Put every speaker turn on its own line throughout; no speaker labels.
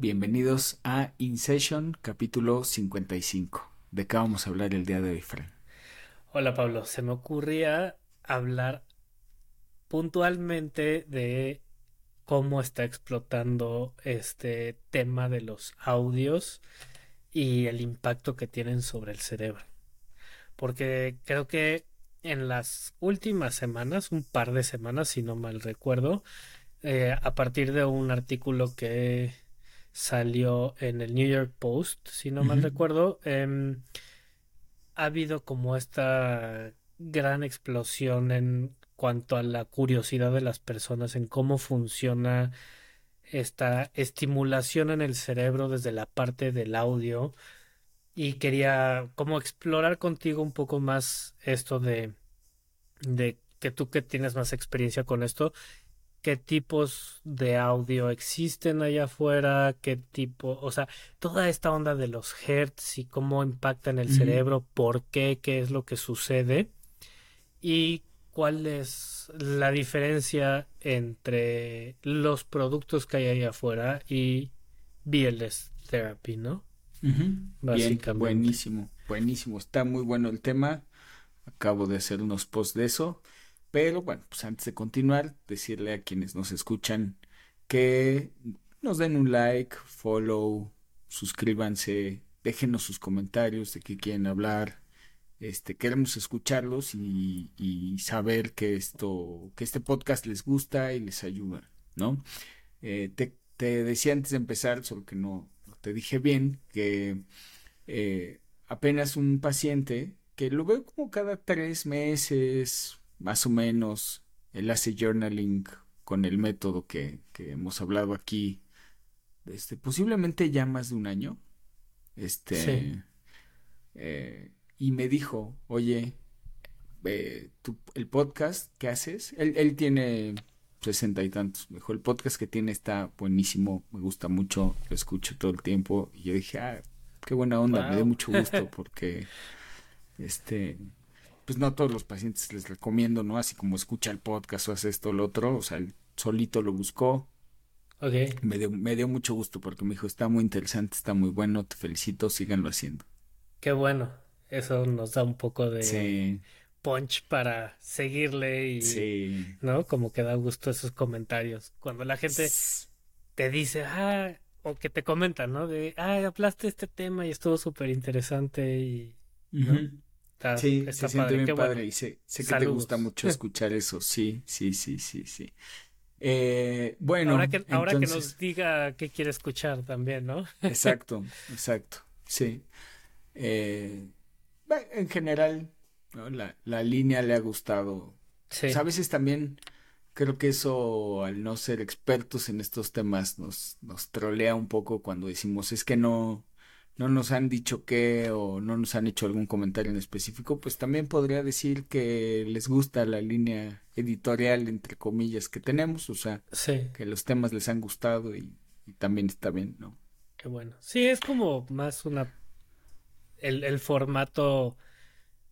Bienvenidos a In Session, capítulo 55. ¿De qué vamos a hablar el día de hoy, Fran?
Hola, Pablo. Se me ocurría hablar puntualmente de cómo está explotando este tema de los audios y el impacto que tienen sobre el cerebro. Porque creo que en las últimas semanas, un par de semanas, si no mal recuerdo, eh, a partir de un artículo que salió en el New York Post, si no mal recuerdo, em, ha habido como esta gran explosión en cuanto a la curiosidad de las personas en cómo funciona esta estimulación en el cerebro desde la parte del audio. Y quería como explorar contigo un poco más esto de de que tú que tienes más experiencia con esto qué tipos de audio existen allá afuera, qué tipo, o sea, toda esta onda de los hertz y cómo impacta en el cerebro, por qué, qué es lo que sucede y cuál es la diferencia entre los productos que hay allá afuera y BLS Therapy, ¿no?
Básicamente. buenísimo, buenísimo. Está muy bueno el tema. Acabo de hacer unos posts de eso. Pero bueno, pues antes de continuar, decirle a quienes nos escuchan que nos den un like, follow, suscríbanse, déjenos sus comentarios de qué quieren hablar. Este, queremos escucharlos y, saber que esto, que este podcast les gusta y les ayuda, ¿no? Eh, te, decía antes de empezar, solo que no, te dije bien, que eh, apenas un paciente que lo veo como cada tres meses, más o menos él hace journaling con el método que, hemos hablado aquí, este, posiblemente ya más de un año. Este, eh, y me dijo, oye, eh, el podcast que haces, él, él tiene sesenta y tantos, me dijo, el podcast que tiene está buenísimo, me gusta mucho, lo escucho todo el tiempo. Y yo dije, ah, qué buena onda, me dio mucho gusto porque, este, pues no a todos los pacientes les recomiendo, ¿no? Así como escucha el podcast o hace esto o lo otro, o sea, él solito lo buscó.
Ok.
Me dio, me dio mucho gusto porque me dijo, está muy interesante, está muy bueno, te felicito, síganlo haciendo.
Qué bueno, eso nos da un poco de punch para seguirle y,
sí.
¿no? Como que da gusto esos comentarios. Cuando la gente te dice, ah, o que te comenta, ¿no? De, ah, hablaste este tema y estuvo súper interesante y
sí, se siente bien padre y sé, que te gusta mucho escuchar eso. Sí, sí, sí, sí, sí. Eh, bueno,
ahora que, ahora que nos diga qué quiere escuchar también, ¿no?
exacto, exacto, sí. Eh, en general, la, la, línea le ha gustado. Sí. Pues, a veces también creo que eso, al no ser expertos en estos temas, nos, nos trolea un poco cuando decimos es que no, no nos han dicho qué o no nos han hecho algún comentario en específico, pues también podría decir que les gusta la línea editorial, entre comillas, que tenemos, o sea, que los temas les han gustado y, también está bien, ¿no?
Qué bueno. Sí, es como más una, el, el formato,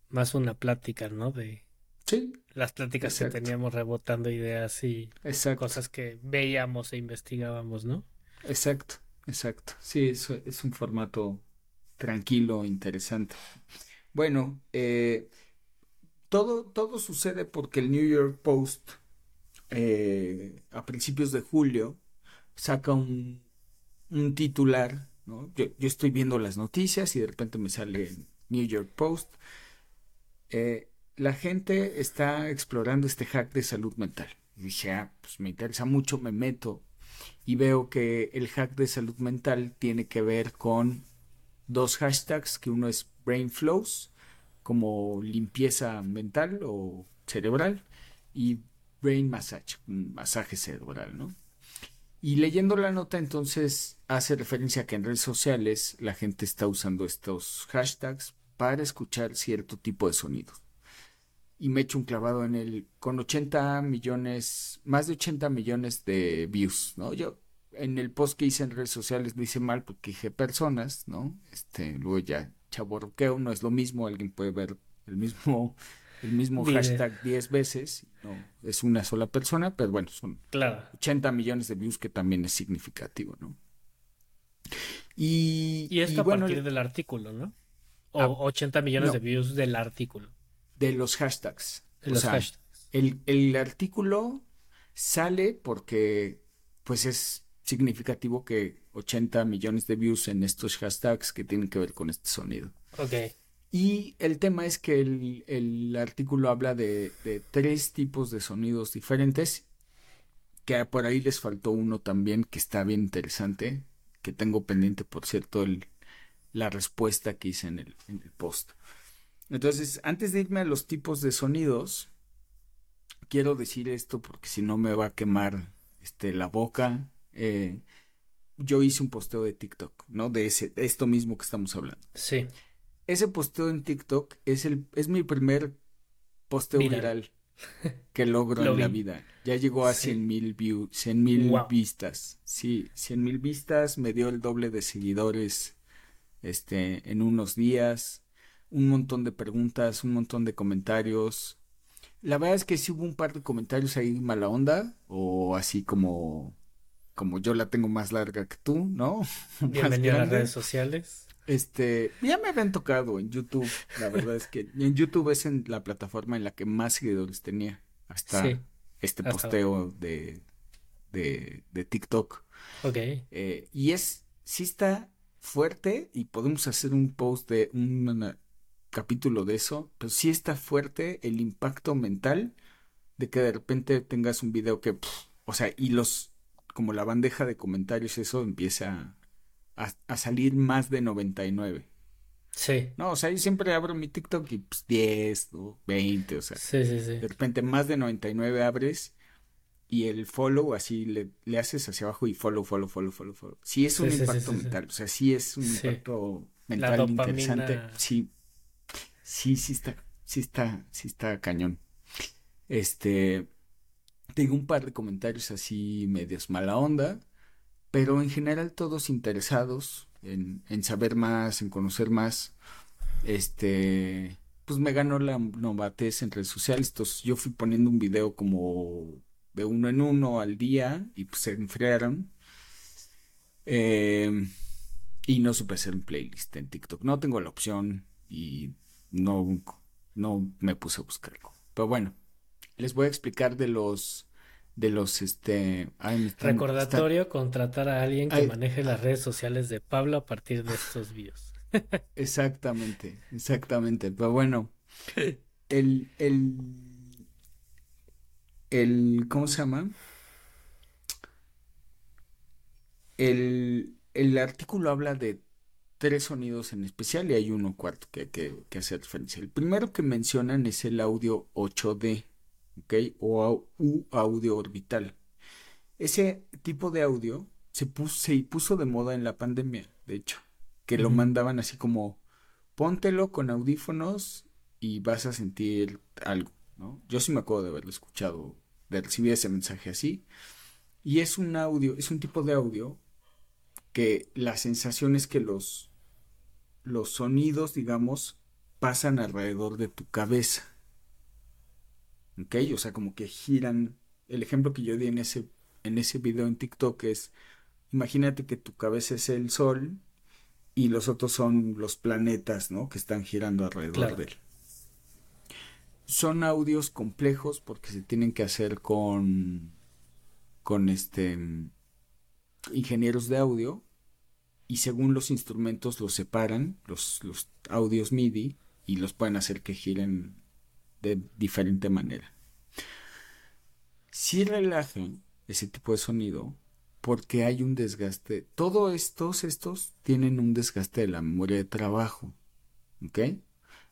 más una plática, ¿no? De
sí,
las pláticas que teníamos rebotando ideas y cosas que veíamos e investigábamos, ¿no?
Exacto. Exacto. Sí, es, es un formato tranquilo, interesante. Bueno, eh, todo, todo sucede porque el New York Post eh, a principios de julio saca un, un titular. ¿no? Yo, yo, estoy viendo las noticias y de repente me sale el New York Post. Eh, la gente está explorando este hack de salud mental. Dije, ah, pues me interesa mucho, me meto y veo que el hack de salud mental tiene que ver con dos hashtags, que uno es brain flows, como limpieza mental o cerebral, y brain massage, masaje cerebral, ¿no? Y leyendo la nota entonces hace referencia a que en redes sociales la gente está usando estos hashtags para escuchar cierto tipo de sonidos. Y me echo un clavado en el con 80 millones, más de 80 millones de views, ¿no? Yo en el post que hice en redes sociales lo hice mal porque dije personas, ¿no? Este, luego ya chaborroqueo, no es lo mismo, alguien puede ver el mismo, el mismo hashtag 10 veces, no, es una sola persona, pero bueno, son
claro.
80 millones de views que también es significativo, ¿no? Y,
Y esto
y
a
bueno,
partir del artículo, ¿no? O
Ah,
80 millones
no.
de views del artículo.
De los hashtags.
De
O
los
sea,
hashtags.
El, el artículo sale porque pues es significativo que 80 millones de views en estos hashtags que tienen que ver con este sonido.
Ok.
Y el tema es que el, el artículo habla de, de tres tipos de sonidos diferentes, que por ahí les faltó uno también que está bien interesante, que tengo pendiente, por cierto, el, la respuesta que hice en el, en el post. Entonces, antes de irme a los tipos de sonidos, quiero decir esto porque si no me va a quemar este, la boca. Eh, yo hice un posteo de TikTok, ¿no? De ese, de esto mismo que estamos hablando.
Sí.
Ese posteo en TikTok es el, es mi primer posteo
Viral.
viral que logro
Lo
en la
vi.
vida. Ya llegó a
Sí.
100 mil views, 100 mil
Wow.
vistas. Sí, 100 mil vistas, me dio el doble de seguidores este, en unos días, un montón de preguntas, un montón de comentarios. La verdad es que sí hubo un par de comentarios ahí mala onda o así como como yo la tengo más larga que tú, ¿no?
Bienvenido a las redes sociales.
Este, ya me habían tocado en YouTube. La verdad es que en YouTube es en la plataforma en la que más seguidores tenía. Hasta
Sí.
este
hasta
posteo de, de, de TikTok.
Ok.
Eh, y es, sí está fuerte y podemos hacer un post de un una- capítulo de eso, pero sí está fuerte el impacto mental de que de repente tengas un video que, o sea, y los, como la bandeja de comentarios, eso empieza a, a salir más de 99.
Sí.
No, o sea, yo siempre abro mi TikTok y pues 10 o 20, o sea,
Sí, sí, sí.
de repente más de 99 abres y el follow así le, le haces hacia abajo y follow, follow, follow, follow, follow. Sí es un
Sí,
impacto
sí, sí.
mental, o sea, sí es un impacto mental interesante. Sí, sí, sí está, sí está, sí está cañón. Este, tengo un par de comentarios así medios mala onda, pero en general todos interesados en, saber más, en conocer más. Este, pues me ganó la novatez en redes sociales. Entonces yo fui poniendo un video como de uno en uno al día y pues se enfriaron. Eh, y no supe hacer un playlist en TikTok. No tengo la opción y no, no me puse a buscarlo. Pero bueno, les voy a explicar de los, de los, este, ay, me están-
Recordatorio, contratar a alguien que
Ay.
maneje las redes sociales de Pablo a partir de estos videos.
exactamente, exactamente. Pero bueno, el, el, el, ¿cómo se llama? El, el artículo habla de tres sonidos en especial y hay uno cuarto que hay que, que hacer referencia. El primero que mencionan es el audio 8D, ¿ok? O U audio orbital. Ese tipo de audio se puso, se puso de moda en la pandemia, de hecho, que lo mandaban así como, póntelo con audífonos y vas a sentir algo, ¿no? Yo sí me acuerdo de haberlo escuchado, de recibir ese mensaje así. Y es un audio, es un tipo de audio que la sensación es que los, los sonidos, digamos, pasan alrededor de tu cabeza. ¿Ok? O sea, como que giran. El ejemplo que yo di en ese, en ese video en TikTok es, imagínate que tu cabeza es el sol y los otros son los planetas, ¿no? Que están girando alrededor
Claro.
de él. Son audios complejos porque se tienen que hacer con, con este, ingenieros de audio y según los instrumentos los separan, los, los audios MIDI, y los pueden hacer que giren de diferente manera. Sí relajan ese tipo de sonido porque hay un desgaste. Todos estos, estos tienen un desgaste de la memoria de trabajo. ¿Ok?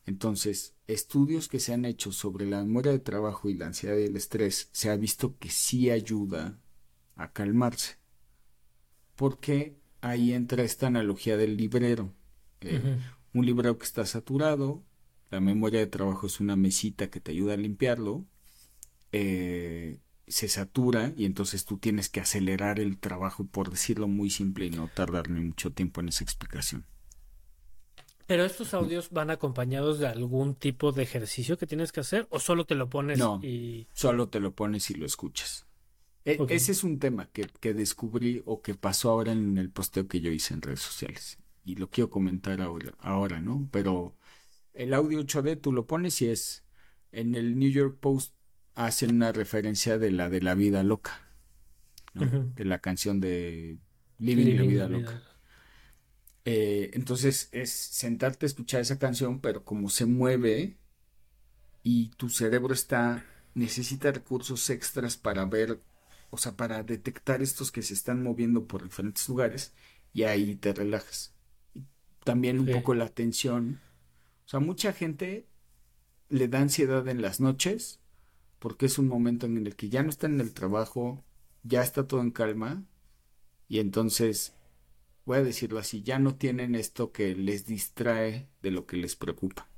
Entonces, estudios que se han hecho sobre la memoria de trabajo y la ansiedad y el estrés, se ha visto que sí ayuda a calmarse. Porque ahí entra esta analogía del librero. Eh, un librero que está saturado, la memoria de trabajo es una mesita que te ayuda a limpiarlo, eh, se satura y entonces tú tienes que acelerar el trabajo, por decirlo muy simple y no tardarme mucho tiempo en esa explicación.
Pero estos audios van acompañados de algún tipo de ejercicio que tienes que hacer o solo te lo pones
No.
y
Solo te lo pones y lo escuchas. E, ese es un tema que, que, descubrí o que pasó ahora en el posteo que yo hice en redes sociales. Y lo quiero comentar ahora, ahora ¿no? Pero el audio 8D tú lo pones y es en el New York Post hacen una referencia de la de la vida loca, de la canción de Living, la vida loca. Eh, entonces es sentarte a escuchar esa canción, pero como se mueve y tu cerebro está necesita recursos extras para ver o sea, para detectar estos que se están moviendo por diferentes lugares y ahí te relajas. también un poco la tensión. O sea, mucha gente le da ansiedad en las noches porque es un momento en el que ya no está en el trabajo, ya está todo en calma y entonces, voy a decirlo así, ya no tienen esto que les distrae de lo que les preocupa.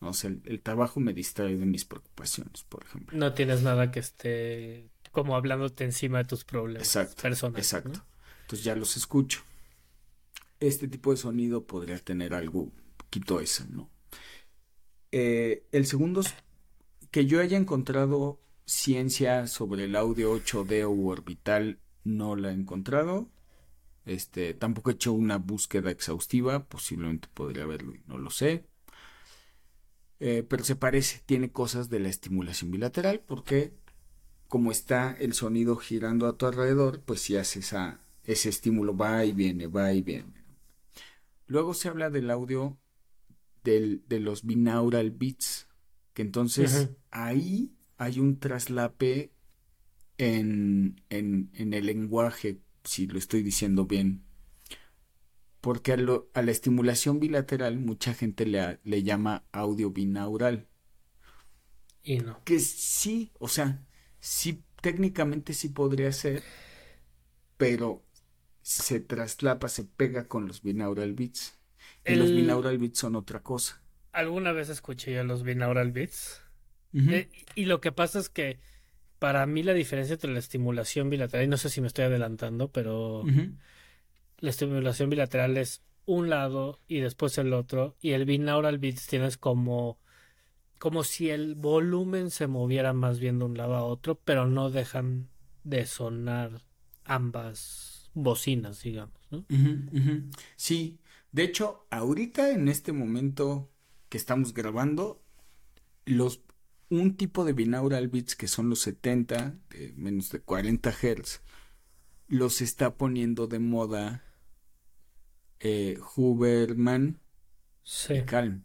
O sea, el, el trabajo me distrae de mis preocupaciones, por ejemplo.
No tienes nada que esté como hablándote encima de tus problemas
exacto, personales. Exacto. Entonces ya los escucho. Este tipo de sonido podría tener algo poquito eso, ¿no? Eh, el segundo es que yo haya encontrado ciencia sobre el audio 8D o orbital, no la he encontrado. Este, tampoco he hecho una búsqueda exhaustiva, posiblemente podría haberlo y no lo sé. Eh, pero se parece, tiene cosas de la estimulación bilateral, porque como está el sonido girando a tu alrededor, pues si hace esa, ese estímulo va y viene, va y viene. Luego se habla del audio del, de los binaural beats, que entonces ahí hay un traslape en, en, en, el lenguaje, si lo estoy diciendo bien. Porque a, a la estimulación bilateral mucha gente le, le llama audio binaural.
Y no.
Que sí, o sea, sí, técnicamente sí podría ser, pero se traslapa, se pega con los binaural beats. Y los binaural beats son otra cosa.
Alguna vez escuché yo los binaural beats. Eh, y lo que pasa es que para mí la diferencia entre la estimulación bilateral, y no sé si me estoy adelantando, pero la estimulación bilateral es un lado y después el otro, y el binaural beats tienes como como si el volumen se moviera más bien de un lado a otro, pero no dejan de sonar ambas bocinas, digamos, ¿no?
Sí, de hecho, ahorita en este momento que estamos grabando, los un tipo de binaural beats que son los 70, de menos de 40 Hz, los está poniendo de moda eh, Huberman
sí.
Calm.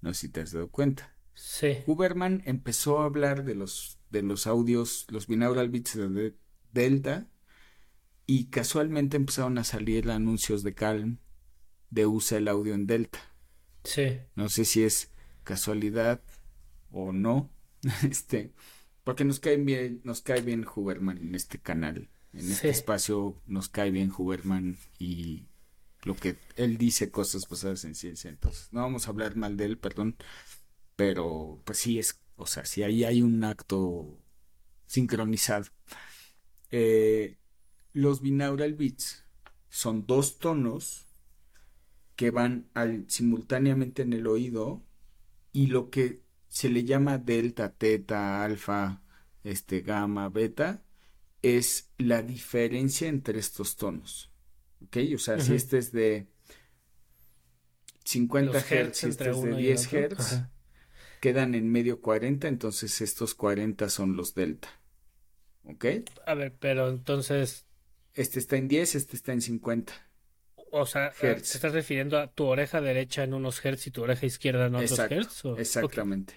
No sé si te has dado cuenta.
Sí.
Huberman empezó a hablar de los, de los audios, los binaural beats de Delta, y casualmente empezaron a salir anuncios de Calm de usa el audio en Delta.
Sí.
No sé si es casualidad o no. Este, porque nos cae bien, nos cae bien Huberman en este canal. En este espacio nos cae bien Huberman y lo que él dice cosas basadas en ciencia. Entonces, no vamos a hablar mal de él, perdón, pero pues sí es, o sea, si ahí hay un acto sincronizado. Eh, los binaural beats son dos tonos que van al, simultáneamente en el oído y lo que se le llama delta, teta, alfa, este, gamma, beta, es la diferencia entre estos tonos. ¿Ok? O sea, si este es de 50 Hz este es de 10 Hz, quedan en medio 40, entonces estos 40 son los delta. ¿Ok?
A ver, pero entonces...
Este está en 10, este está en 50.
O sea, ¿te estás refiriendo a tu oreja derecha en unos hertz y tu oreja izquierda en otros hertz?
Exactamente.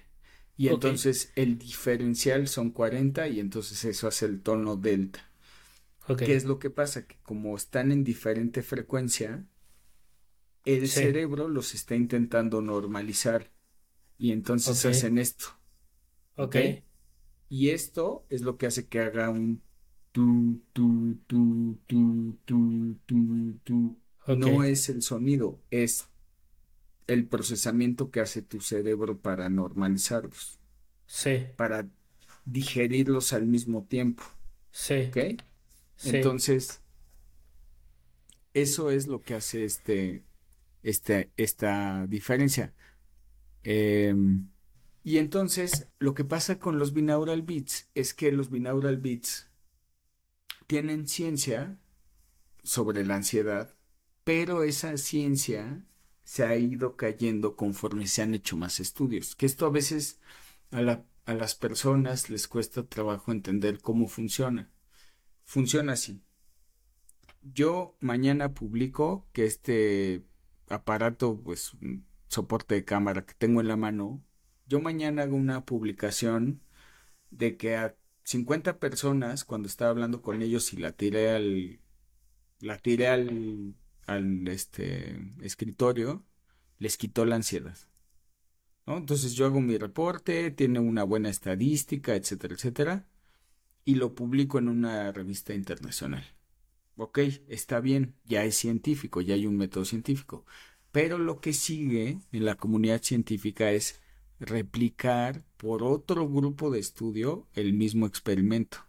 Y entonces el diferencial son 40 y entonces eso hace el tono delta. ¿Qué es lo que pasa? Que como están en diferente frecuencia, el cerebro los está intentando normalizar. Y entonces hacen esto.
Ok.
Y esto es lo que hace que haga un tu, tu, tu, tu, tu, tu, tu. No es el sonido, es el procesamiento que hace tu cerebro para normalizarlos.
Sí.
Para digerirlos al mismo tiempo.
Sí.
¿Ok? Entonces, eso es lo que hace este, este, esta diferencia. Em, y entonces lo que pasa con los binaural beats es que los binaural beats tienen ciencia sobre la ansiedad, pero esa ciencia se ha ido cayendo conforme se han hecho más estudios. Que esto a veces a, a las personas les cuesta trabajo entender cómo funciona. Funciona así. Yo mañana publico que este aparato, pues soporte de cámara que tengo en la mano, yo mañana hago una publicación de que a 50 personas, cuando estaba hablando con ellos y la tiré al, la tiré al, este, escritorio, les quitó la ansiedad. ¿no? Entonces yo hago mi reporte, tiene una buena estadística, etcétera, etcétera, y lo publico en una revista internacional. Ok, está bien, ya es científico, ya hay un método científico. Pero lo que sigue en la comunidad científica es replicar por otro grupo de estudio el mismo experimento.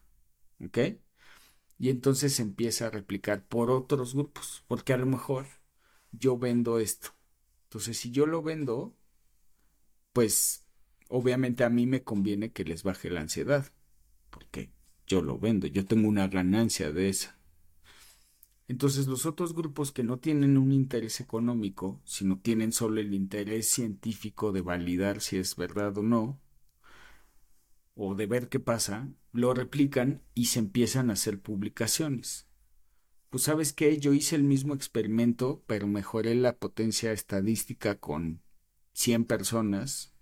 ¿Ok? Y entonces se empieza a replicar por otros grupos, porque a lo mejor yo vendo esto. Entonces, si yo lo vendo, pues obviamente a mí me conviene que les baje la ansiedad, porque yo lo vendo, yo tengo una ganancia de esa. Entonces los otros grupos que no tienen un interés económico, sino tienen solo el interés científico de validar si es verdad o no, o de ver qué pasa, lo replican y se empiezan a hacer publicaciones. Pues sabes qué, yo hice el mismo experimento, pero mejoré la potencia estadística con 100 personas.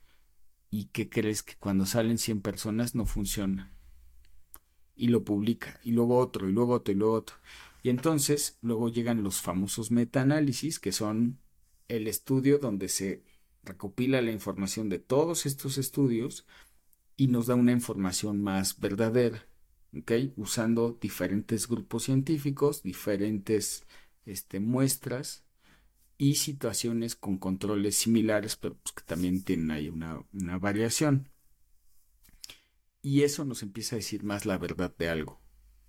¿Y qué crees que cuando salen 100 personas no funciona? Y lo publica, y luego otro, y luego otro, y luego otro. Y entonces luego llegan los famosos metaanálisis, que son el estudio donde se recopila la información de todos estos estudios y nos da una información más verdadera, ¿ok? Usando diferentes grupos científicos, diferentes este, muestras y situaciones con controles similares, pero pues, que también tienen ahí una, una variación. Y eso nos empieza a decir más la verdad de algo,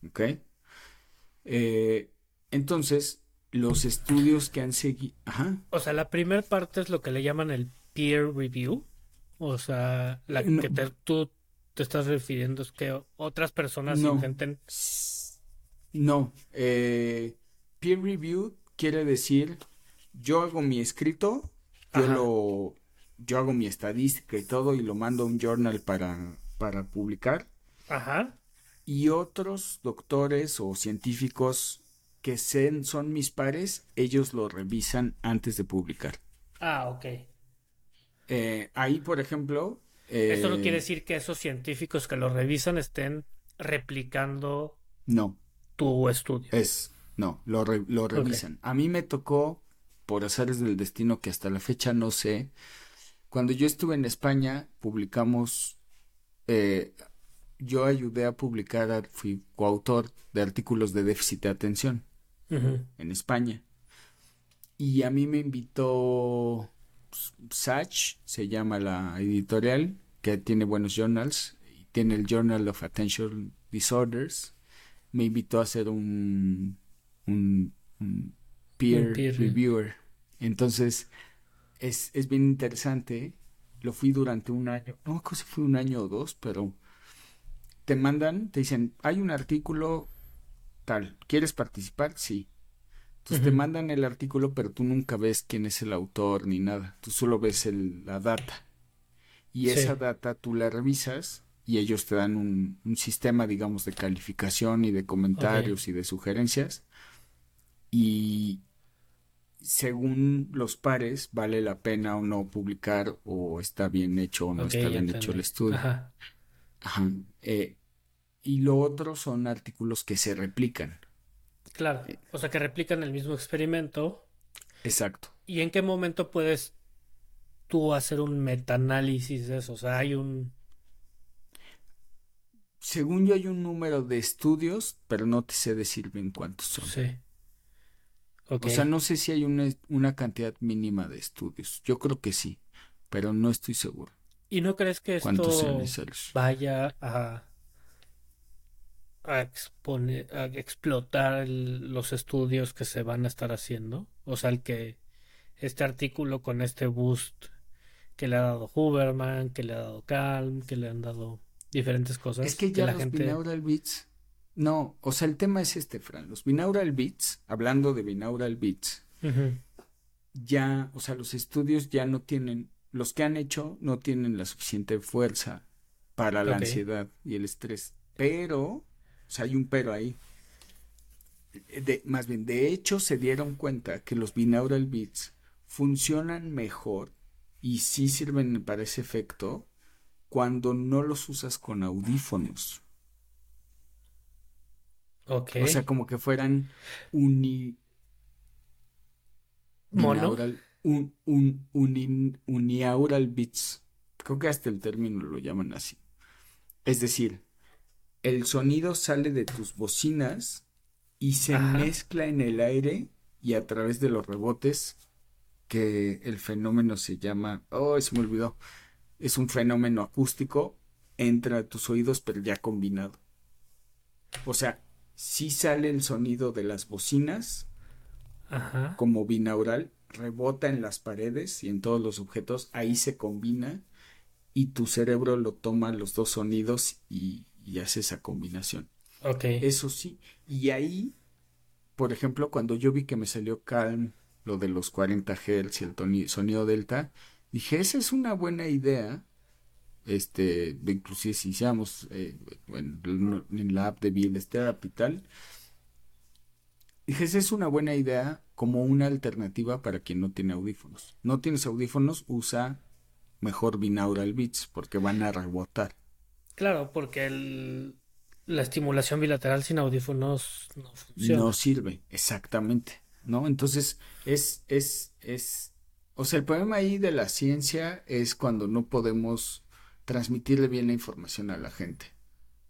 ¿ok? Eh, entonces, los estudios que han seguido...
O sea, la primera parte es lo que le llaman el peer review. O sea, la que tú te estás refiriendo es que otras personas intenten...
No, eh, peer review quiere decir yo hago mi escrito, yo lo, yo hago mi estadística y todo y lo mando a un journal para, para publicar. Ajá y otros doctores o científicos que son mis pares, ellos lo revisan antes de publicar.
Ah, ok.
Eh, ahí, por ejemplo...
Eso no quiere eh, decir que esos científicos que lo revisan estén replicando
no.
tu estudio.
Es, no, lo, lo revisan. A mí me tocó, por azares del destino que hasta la fecha no sé, cuando yo estuve en España, publicamos eh, yo ayudé a publicar, fui coautor de artículos de déficit de atención en España. Y a mí me invitó Sach, se llama la editorial, que tiene buenos journals, y tiene el Journal of Attention Disorders. Me invitó a ser un, un, peer, reviewer. Entonces, es, es bien interesante. Lo fui durante un año, no sé si fue un año o dos, pero te mandan, te dicen, hay un artículo tal, ¿quieres participar? Sí. Entonces te mandan el artículo, pero tú nunca ves quién es el autor ni nada. Tú solo ves el, la data. Y esa data tú la revisas y ellos te dan un, un sistema, digamos, de calificación y de comentarios y de sugerencias. Y según los pares, vale la pena o no publicar o está bien hecho o no está bien hecho el estudio. Ajá. Ajá. Eh, y lo otro son artículos que se replican.
Claro, eh, o sea que replican el mismo experimento.
Exacto.
¿Y en qué momento puedes tú hacer un metaanálisis de eso? O sea, hay un...
Según yo hay un número de estudios, pero no te sé decir bien cuántos son. Sí. O sea, no sé si hay una, una cantidad mínima de estudios. Yo creo que sí, pero no estoy seguro.
¿Y no crees que esto vaya a a, exponer, a explotar los estudios que se van a estar haciendo. O sea, el que este artículo con este boost que le ha dado Huberman, que le ha dado Calm, que le han dado diferentes cosas.
Es que ya los binaural beats No, o sea, el tema es este, Fran. Los binaural beats, hablando de binaural beats, ya, o sea, los estudios ya no tienen, los que han hecho no tienen la suficiente fuerza para la ansiedad y el estrés. Pero, sea, hay un pero ahí. De, más bien, de hecho, se dieron cuenta que los binaural beats funcionan mejor y sí sirven para ese efecto cuando no los usas con audífonos.
Ok.
O sea, como que fueran uni...
¿Mono?
un, un, uniaural beats. Creo que hasta el término lo llaman así. Es decir, el sonido sale de tus bocinas y se mezcla en el aire y a través de los rebotes que el fenómeno se llama, oh, se me olvidó, es un fenómeno acústico, entra a tus oídos pero ya combinado. O sea, sí sale el sonido de las bocinas como binaural, rebota en las paredes y en todos los objetos, ahí se combina y tu cerebro lo toma los dos sonidos y, hace esa combinación.
Ok.
Eso sí, y ahí, por ejemplo, cuando yo vi que me salió Calm, lo de los 40 Hz y el sonido delta, dije, esa es una buena idea. Este, inclusive si hiciéramos eh, en, la app de Bill Therapy y tal, dije, esa es una buena idea como una alternativa para quien no tiene audífonos. No tienes audífonos, usa mejor binaural beats porque van a rebotar.
Claro, porque el, la estimulación bilateral sin audífonos no funciona.
No sirve, exactamente, ¿no? Entonces, es, es, es, o sea, el problema ahí de la ciencia es cuando no podemos transmitirle bien la información a la gente.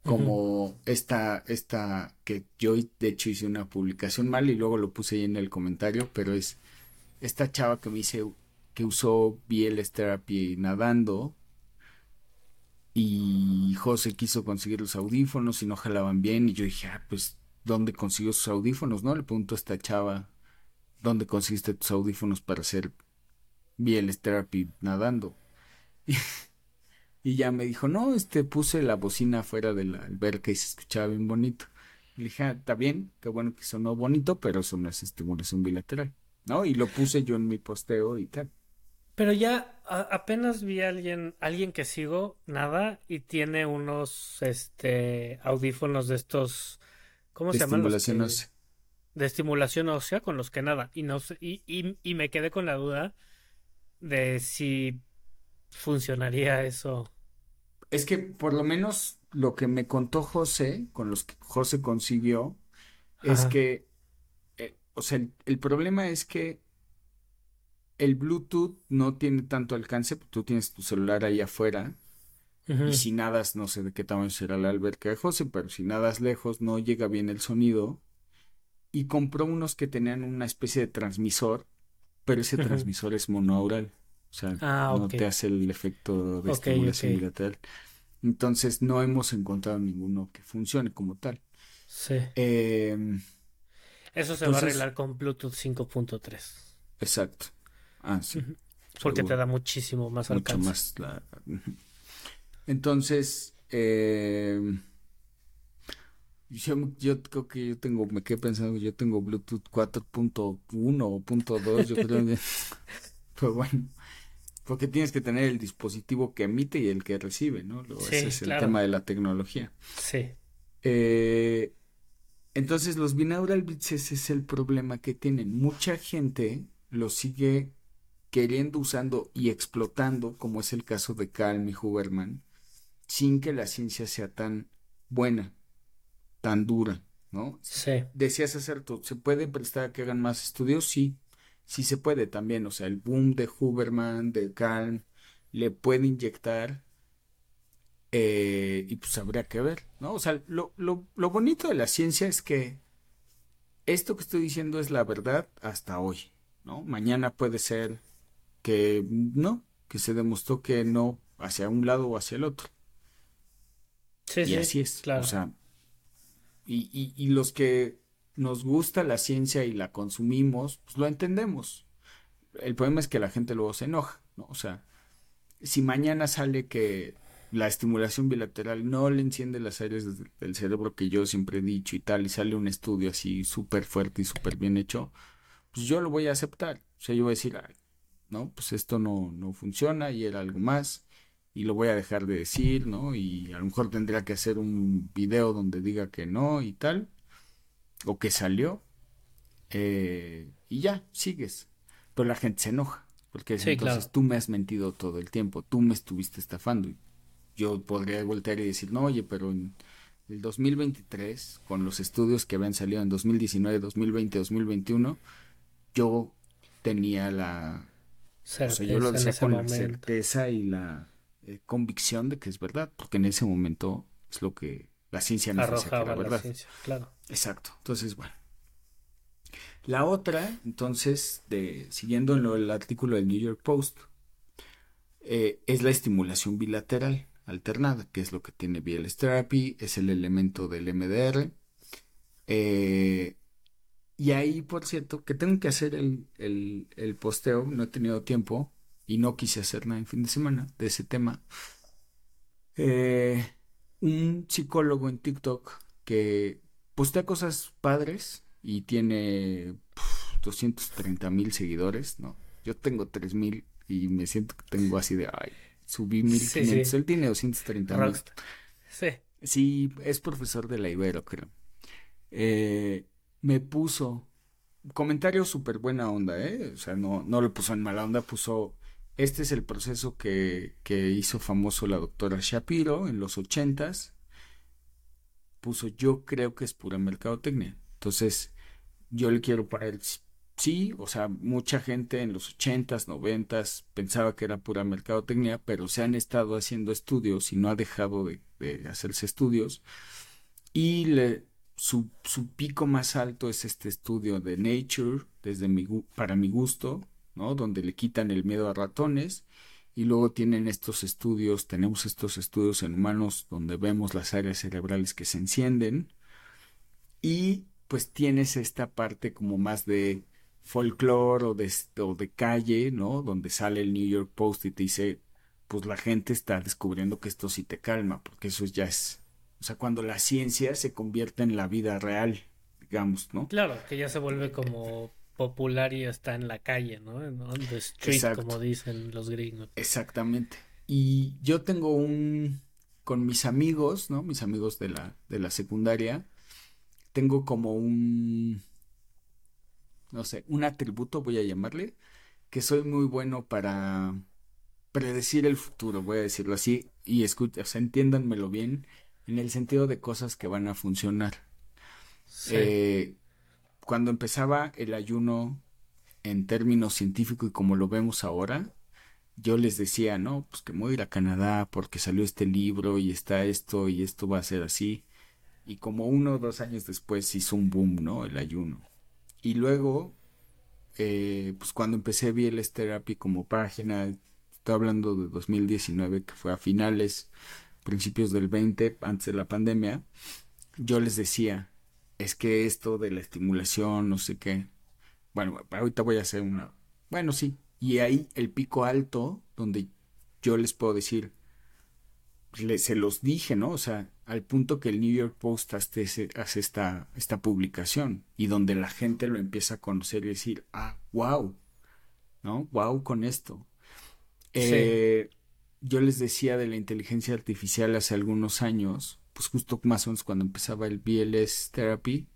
Como esta, esta, que yo de hecho hice una publicación mal y luego lo puse ahí en el comentario, pero es esta chava que me dice, que usó BLS Therapy nadando y José quiso conseguir los audífonos y no jalaban bien y yo dije, ah, pues, ¿dónde consiguió sus audífonos? No, le pregunto a esta chava, ¿dónde conseguiste tus audífonos para hacer BLS Therapy nadando? Y, ya me dijo, no, este, puse la bocina afuera de la alberca y se escuchaba bien bonito. le dije, ah, está bien, qué bueno que sonó bonito, pero eso no es estimulación bilateral, ¿no? Y lo puse yo en mi posteo y tal.
Pero ya apenas vi a alguien, alguien que sigo, nada, y tiene unos este audífonos de estos, ¿cómo se llaman?
Estimulación ósea.
De estimulación ósea con los que nada. Y no y, y, y me quedé con la duda de si funcionaría eso.
Es que por lo menos lo que me contó José, con los que José consiguió, es que, eh, o sea, el problema es que el Bluetooth no tiene tanto alcance, tú tienes tu celular ahí afuera. Y si nadas, no sé de qué tamaño será la alberca de José, pero si nadas lejos no llega bien el sonido. Y compró unos que tenían una especie de transmisor, pero ese transmisor es monaural. O sea, ah, no te hace el efecto de estimulación bilateral. Entonces no hemos encontrado ninguno que funcione como tal.
Sí.
Em,
Eso se va a arreglar con Bluetooth 5.3.
Exacto. Ah, sí.
Porque te da muchísimo más
Mucho más Entonces, eh, yo, creo que yo tengo, me quedé pensando, yo tengo Bluetooth 4.1 o .2, yo creo que, pues bueno, porque tienes que tener el dispositivo que emite y el que recibe, ¿no? ese es el tema de la tecnología.
Sí.
Eh, entonces, los binaural bits, ese es el problema que tienen. Mucha gente lo sigue queriendo, usando y explotando, como es el caso de Calm y Huberman, sin que la ciencia sea tan buena, tan dura, ¿no?
Sí.
Decías hacer ¿se puede prestar a que hagan más estudios? Sí, sí se puede también, o sea, el boom de Huberman, de Calm, le puede inyectar eh, y pues habría que ver, ¿no? O sea, lo, lo, lo bonito de la ciencia es que esto que estoy diciendo es la verdad hasta hoy, ¿no? Mañana puede ser que no, que se demostró que no hacia un lado o hacia el otro.
Sí,
y así es.
Claro.
O sea, y, y, y, los que nos gusta la ciencia y la consumimos, pues lo entendemos. El problema es que la gente luego se enoja, ¿no? O sea, si mañana sale que la estimulación bilateral no le enciende las áreas del cerebro que yo siempre he dicho y tal, y sale un estudio así súper fuerte y súper bien hecho, pues yo lo voy a aceptar. O sea, yo voy a decir, no, pues esto no, no funciona y era algo más y lo voy a dejar de decir, ¿no? Y a lo mejor tendría que hacer un video donde diga que no y tal, o que salió, eh, y ya, sigues. Pero la gente se enoja, porque entonces tú me has mentido todo el tiempo, tú me estuviste estafando. Yo podría voltear y decir, no, oye, pero en el 2023, con los estudios que habían salido en 2019, 2020, 2021, yo tenía la... Certeza, o sea, yo lo decía con la certeza y la eh, convicción de que es verdad, porque en ese momento es lo que la ciencia nos decía que era verdad.
claro.
Exacto. Entonces, bueno. La otra, entonces, de, siguiendo en lo, el artículo del New York Post, eh, es la estimulación bilateral alternada, que es lo que tiene BLS Therapy, es el elemento del MDR. Eh, y ahí, por cierto, que tengo que hacer el, el posteo, no he tenido tiempo, y no quise hacer nada en fin de semana de ese tema. Eh, un psicólogo en TikTok que postea cosas padres y tiene 230 mil seguidores, ¿no? Yo tengo 3 mil y me siento que tengo así de, ay, subí 1500. Él tiene 230 mil.
Sí.
Sí, es profesor de la Ibero, creo. Eh, me puso comentario súper buena onda, ¿eh? O sea, no, no lo puso en mala onda, puso este es el proceso que, hizo famoso la doctora Shapiro en los ochentas. Puso yo creo que es pura mercadotecnia. Entonces, yo le quiero para él sí, o sea, mucha gente en los ochentas, noventas pensaba que era pura mercadotecnia, pero se han estado haciendo estudios y no ha dejado de, hacerse estudios. Y le, su, pico más alto es este estudio de Nature, desde mi, para mi gusto. Donde le quitan el miedo a ratones y luego tienen estos estudios, tenemos estos estudios en humanos donde vemos las áreas cerebrales que se encienden y pues tienes esta parte como más de folclore o de, o de calle, ¿no? Donde sale el New York Post y te dice, pues la gente está descubriendo que esto sí te calma, porque eso ya es, o sea, cuando la ciencia se convierte en la vida real, digamos, ¿no?
Claro, que ya se vuelve como popular y está en la calle, ¿no? En the street, como dicen los gringos.
Exactamente. Y yo tengo un, con mis amigos, ¿no? Mis amigos de la, de la secundaria, tengo como un, no sé, un atributo, voy a llamarle, que soy muy bueno para predecir el futuro, voy a decirlo así, y escucha, o sea, entiéndanmelo bien, en el sentido de cosas que van a funcionar. Sí. Eh, cuando empezaba el ayuno en términos científicos y como lo vemos ahora, yo les decía, no, pues que me voy a ir a Canadá porque salió este libro y está esto y esto va a ser así. Y como uno o dos años después hizo un boom, ¿no? El ayuno. Y luego, eh, pues cuando empecé BLS Therapy como página, estoy hablando de 2019, que fue a finales, principios del 20, antes de la pandemia, yo les decía, es que esto de la estimulación, no sé qué. Bueno, ahorita voy a hacer una. Bueno, sí. Y ahí el pico alto, donde yo les puedo decir, se los dije, ¿no? O sea, al punto que el New York Post hace, hace esta, esta publicación y donde la gente lo empieza a conocer y decir, ah, wow, ¿no? Wow con esto. Eh, yo les decía de la inteligencia artificial hace algunos años pues justo más o menos cuando empezaba el BLS Therapy,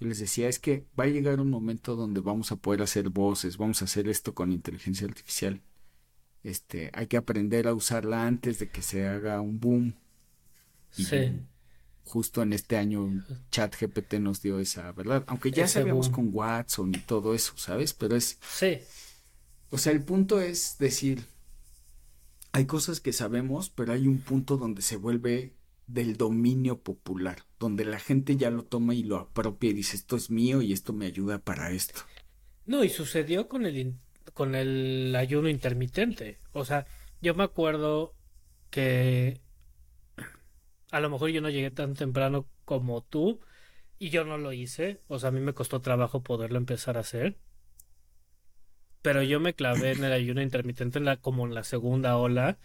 y les decía, es que va a llegar un momento donde vamos a poder hacer voces, vamos a hacer esto con inteligencia artificial. Este, hay que aprender a usarla antes de que se haga un boom. Y sí. Justo en este año ChatGPT nos dio esa verdad, aunque ya sabíamos con Watson y todo eso, ¿sabes? Pero es
Sí.
O sea, el punto es decir, hay cosas que sabemos, pero hay un punto donde se vuelve del dominio popular, donde la gente ya lo toma y lo apropia y dice esto es mío y esto me ayuda para esto.
No, y sucedió con el con el ayuno intermitente. O sea, yo me acuerdo que a lo mejor yo no llegué tan temprano como tú y yo no lo hice. O sea, a mí me costó trabajo poderlo empezar a hacer. Pero yo me clavé en el ayuno intermitente en la, como en la segunda ola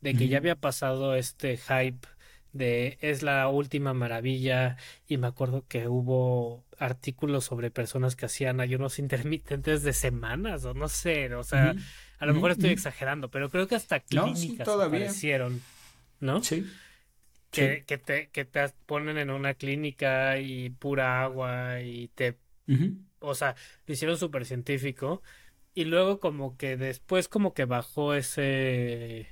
de que ya había pasado este hype de es la última maravilla y me acuerdo que hubo artículos sobre personas que hacían ayunos intermitentes de semanas o no sé, o sea, a lo mejor estoy exagerando, pero creo que hasta clínicas aparecieron, ¿no?
Sí.
Que, que, te, que te ponen en una clínica y pura agua y te... O sea, lo hicieron súper científico y luego como que después como que bajó ese...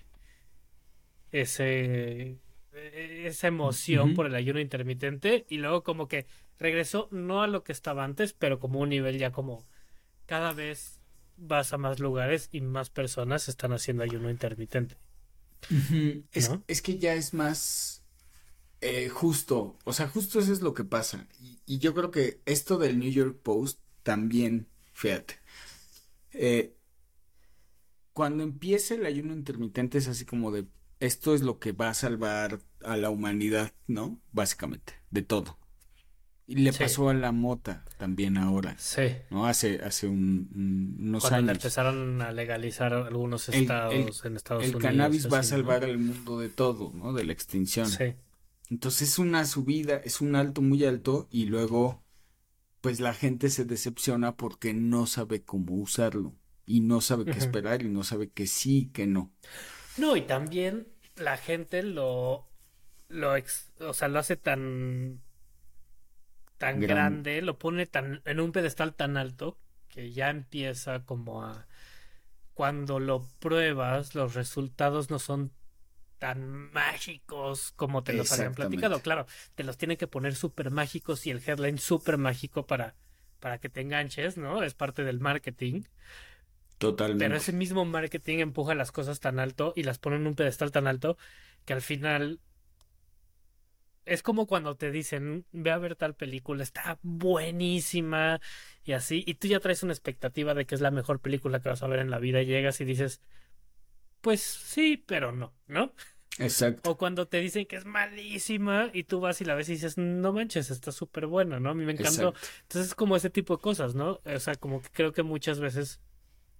ese esa emoción por el ayuno intermitente y luego como que regresó no a lo que estaba antes, pero como un nivel ya como cada vez vas a más lugares y más personas están haciendo ayuno intermitente.
es, que ya es más eh, justo, o sea, justo eso es lo que pasa. Y, yo creo que esto del New York Post también, fíjate, eh, cuando empieza el ayuno intermitente es así como de esto es lo que va a salvar a la humanidad, ¿no? Básicamente, de todo. Y le pasó a la mota también ahora.
Sí.
¿No? Hace, hace un, unos
Cuando
años.
empezaron a legalizar algunos estados en Estados Unidos.
El cannabis va a salvar al mundo de todo, ¿no? De la extinción.
Sí.
Entonces es una subida, es un alto muy alto y luego pues la gente se decepciona porque no sabe cómo usarlo y no sabe qué esperar y no sabe que sí, que no.
No, y también la gente lo, lo o sea, lo hace tan, tan grande, lo pone tan, en un pedestal tan alto que ya empieza como a, cuando lo pruebas, los resultados no son tan mágicos como te los habían platicado. Claro, te los tienen que poner súper mágicos y el headline súper mágico para, para que te enganches, ¿no? Es parte del marketing.
Totalmente.
Pero ese mismo marketing empuja las cosas tan alto y las pone en un pedestal tan alto que al final es como cuando te dicen, ve a ver tal película, está buenísima y así, y tú ya traes una expectativa de que es la mejor película que vas a ver en la vida y llegas y dices, pues sí, pero no, ¿no?
Exacto.
O cuando te dicen que es malísima y tú vas y la ves y dices, no manches, está súper buena, ¿no? A mí me encantó. Entonces es como ese tipo de cosas, ¿no? O sea, como que creo que muchas veces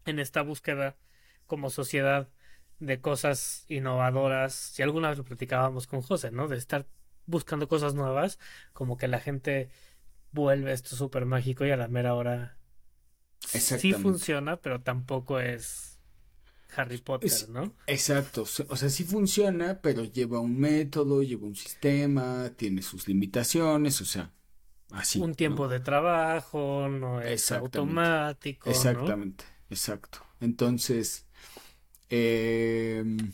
en esta búsqueda como sociedad de cosas innovadoras. Si alguna vez lo platicábamos con José, ¿no? De estar buscando cosas nuevas, como que la gente vuelve esto súper mágico y a la mera hora sí funciona, pero tampoco es Harry Potter, ¿no?
Exacto, o sea, sí funciona, pero lleva un método, lleva un sistema, tiene sus limitaciones, o sea, así.
Un tiempo de trabajo, no es automático.
Exactamente. Exacto. Entonces, em,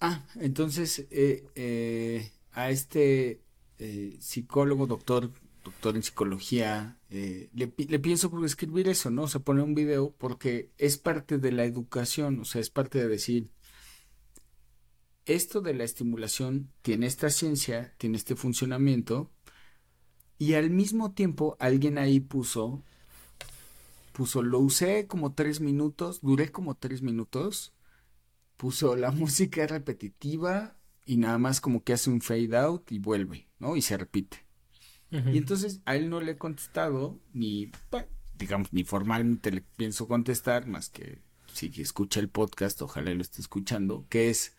ah, entonces eh, eh, a este eh, psicólogo, doctor, doctor en psicología, le, le, pienso por escribir eso, ¿no? O sea, poner un video porque es parte de la educación, o sea, es parte de decir, esto de la estimulación tiene esta ciencia, tiene este funcionamiento, y al mismo tiempo alguien ahí puso puso, lo usé como tres minutos, duré como tres minutos, puso la música repetitiva y nada más como que hace un fade out y vuelve, ¿no? Y se repite. Y entonces a él no le he contestado, ni, digamos, ni formalmente le pienso contestar, más que si escucha el podcast, ojalá lo esté escuchando, que es,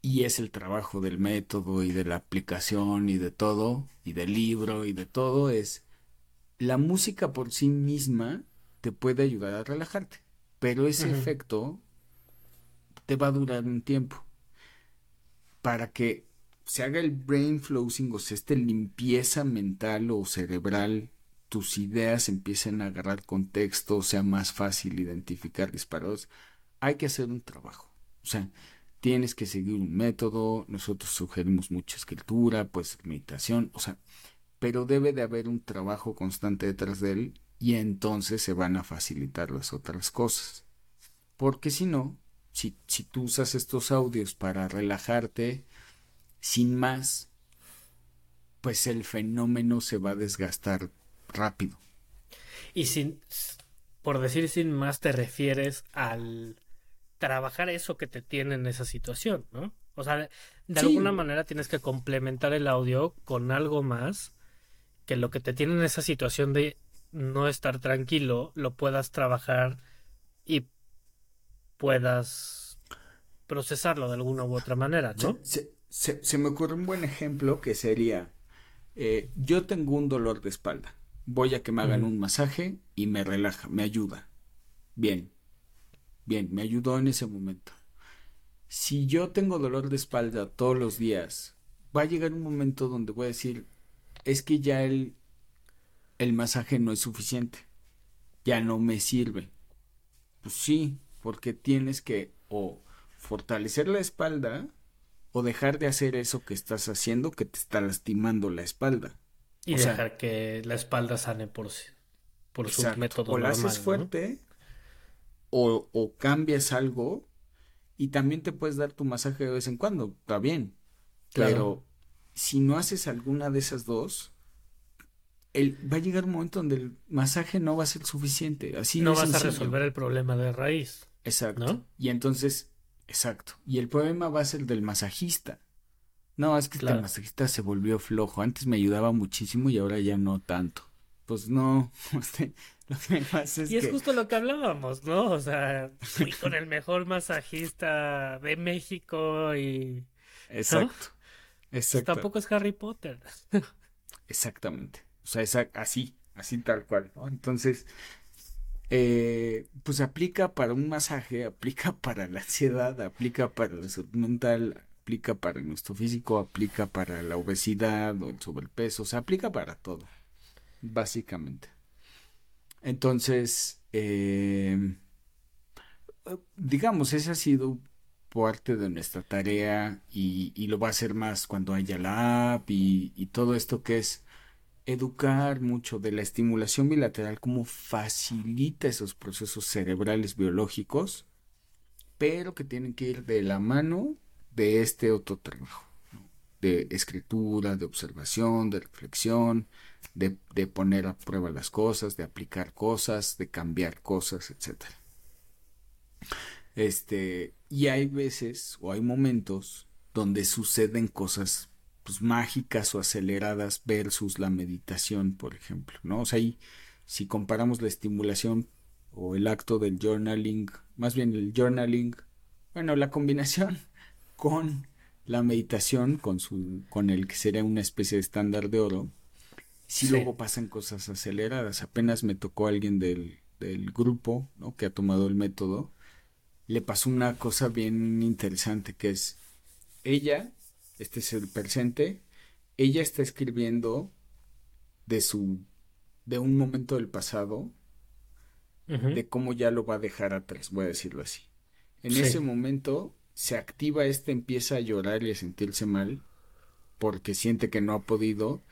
y es el trabajo del método y de la aplicación y de todo, y del libro y de todo, es la música por sí misma te puede ayudar a relajarte, pero ese efecto te va a durar un tiempo. Para que se haga el brain flousing, o sea, este limpieza mental o cerebral, tus ideas empiecen a agarrar contexto, sea más fácil identificar disparos, hay que hacer un trabajo. O sea, tienes que seguir un método, nosotros sugerimos mucha escritura, pues meditación, o sea, pero debe de haber un trabajo constante detrás de él y entonces se van a facilitar las otras cosas. Porque si no, si, si tú usas estos audios para relajarte sin más, pues el fenómeno se va a desgastar rápido.
Y sin, por decir sin más, te refieres al trabajar eso que te tiene en esa situación, ¿no? O sea, de, alguna manera tienes que complementar el audio con algo más que lo que te tiene en esa situación de no estar tranquilo lo puedas trabajar y puedas procesarlo de alguna u otra manera, ¿no?
Se, se, me ocurre un buen ejemplo que sería, eh, yo tengo un dolor de espalda, voy a que me hagan un masaje y me relaja, me ayuda. Bien, bien, me ayudó en ese momento. Si yo tengo dolor de espalda todos los días, va a llegar un momento donde voy a decir, es que ya el, el masaje no es suficiente, ya no me sirve. Pues sí, porque tienes que o fortalecer la espalda o dejar de hacer eso que estás haciendo que te está lastimando la espalda.
Y dejar que la espalda sane por, por su método
O la haces fuerte o, o cambias algo y también te puedes dar tu masaje de vez en cuando, está bien. Pero si no haces alguna de esas dos, el, va a llegar un momento donde el masaje no va a ser suficiente. Así
no vas a resolver el problema de raíz.
Exacto. Y entonces, exacto. Y el problema va a ser del masajista. No, es que el masajista se volvió flojo. Antes me ayudaba muchísimo y ahora ya no tanto. Pues no, este, lo que
pasa es Y es justo lo que hablábamos, ¿no? O sea, fui con el mejor masajista de México y...
Exacto.
Exacto. Tampoco es Harry Potter.
Exactamente. O sea, es así, así tal cual, ¿no? Entonces, eh, pues aplica para un masaje, aplica para la ansiedad, aplica para la salud mental, aplica para nuestro físico, aplica para la obesidad o el sobrepeso, o sea, aplica para todo, básicamente. Entonces, eh, digamos, ese ha sido parte de nuestra tarea y, lo va a hacer más cuando haya la app y, y, todo esto que es educar mucho de la estimulación bilateral, cómo facilita esos procesos cerebrales biológicos, pero que tienen que ir de la mano de este otro trabajo, de escritura, de observación, de reflexión, de, poner a prueba las cosas, de aplicar cosas, de cambiar cosas, etcétera. Este, y hay veces o hay momentos donde suceden cosas pues, mágicas o aceleradas versus la meditación, por ejemplo, ¿no? O sea, ahí, si comparamos la estimulación o el acto del journaling, más bien el journaling, bueno, la combinación con la meditación, con su, con el que sería una especie de estándar de oro, si luego pasan cosas aceleradas. Apenas me tocó alguien del, del grupo, ¿no? Que ha tomado el método le pasó una cosa bien interesante que es ella, este es el presente, ella está escribiendo de su de un momento del pasado de cómo ya lo va a dejar atrás, voy a decirlo así. En ese momento se activa este, empieza a llorar y a sentirse mal porque siente que no ha podido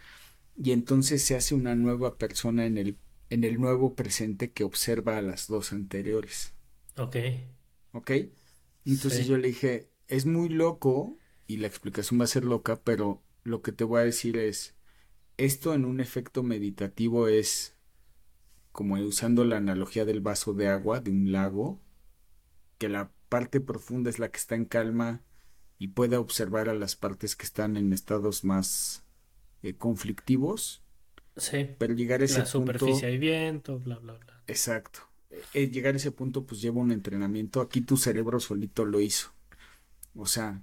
y entonces se hace una nueva persona en el en el nuevo presente que observa a las dos anteriores.
Ok.
¿ok? Entonces yo le dije, es muy loco y la explicación va a ser loca, pero lo que te voy a decir es, esto en un efecto meditativo es como usando la analogía del vaso de agua, de un lago, que la parte profunda es la que está en calma y puede observar a las partes que están en estados más eh, conflictivos.
Sí.
Pero llegar a ese
la superficie hay viento, bla, bla, bla.
Exacto. Eh, llegar a ese punto pues lleva un entrenamiento. Aquí tu cerebro solito lo hizo. O sea,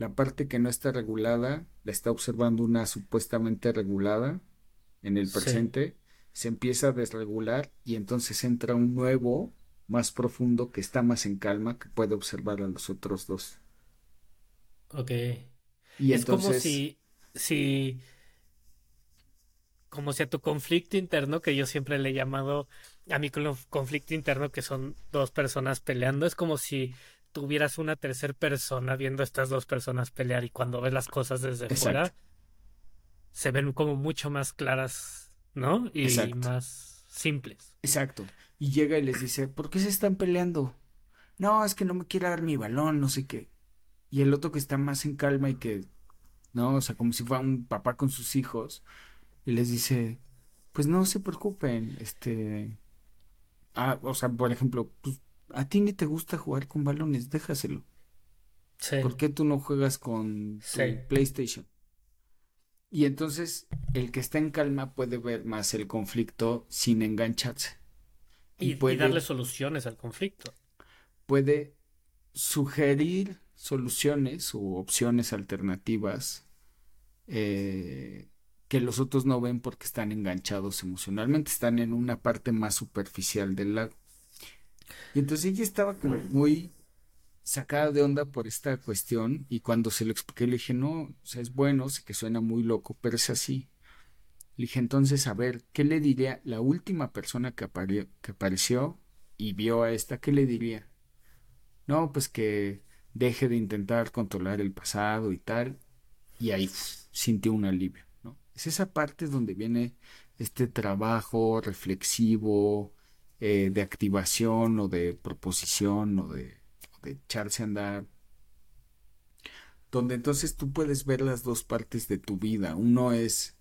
la parte que no está regulada, la está observando una supuestamente regulada en el presente, se empieza a desregular y entonces entra un nuevo, más profundo, que está más en calma, que puede observar a los otros dos.
Ok. Y es como si, si, como si a tu conflicto interno, que yo siempre le he llamado a mi conflicto interno que son dos personas peleando. Es como si tuvieras una tercera persona viendo a estas dos personas pelear y cuando ves las cosas desde fuera se ven como mucho más claras, ¿no? Y más simples.
Exacto. Y llega y les dice, ¿por qué se están peleando? No, es que no me quiere dar mi balón, no sé qué. Y el otro que está más en calma y que, no, o sea, como si fuera un papá con sus hijos, y les dice, pues no se preocupen, este, Ah, o sea, por ejemplo, pues, a ti ni te gusta jugar con balones, déjaselo. Sí. ¿Por qué tú no juegas con PlayStation? Y entonces el que está en calma puede ver más el conflicto sin engancharse.
Y, puede, darle soluciones al conflicto.
Puede sugerir soluciones u opciones alternativas eh, que los otros no ven porque están enganchados emocionalmente, están en una parte más superficial del lago. Y entonces ella estaba como muy sacada de onda por esta cuestión y cuando se lo expliqué le dije, no, es bueno, sé que suena muy loco, pero es así. Le dije, entonces, a ver, ¿qué le diría la última persona que, que apareció y vio a esta? ¿Qué le diría? No, pues que deje de intentar controlar el pasado y tal. Y ahí sintió un alivio, ¿no? Es esa parte donde viene este trabajo reflexivo, eh, de activación o de proposición o de, de echarse a andar, donde entonces tú puedes ver las dos partes de tu vida. Uno es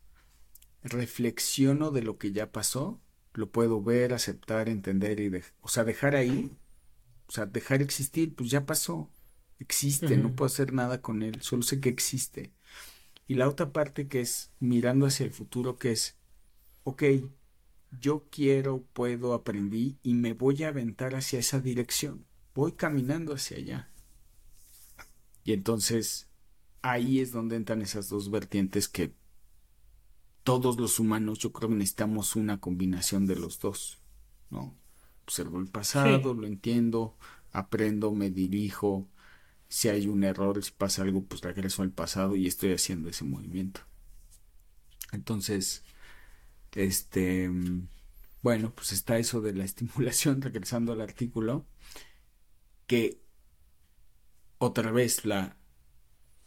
reflexiono de lo que ya pasó, lo puedo ver, aceptar, entender y, de, o sea, dejar ahí, o sea, dejar existir, pues ya pasó, existe, no puedo hacer nada con él, solo sé que existe. Y la otra parte que es mirando hacia el futuro, que es, ok, yo quiero, puedo, aprendí y me voy a aventar hacia esa dirección, voy caminando hacia allá. Y entonces ahí es donde entran esas dos vertientes que todos los humanos yo creo que necesitamos una combinación de los dos, ¿no? Observo el pasado, lo entiendo, aprendo, me dirijo, si hay un error, si pasa algo, pues regreso al pasado y estoy haciendo ese movimiento. Entonces, este, bueno, pues está eso de la estimulación, regresando al artículo, que otra vez la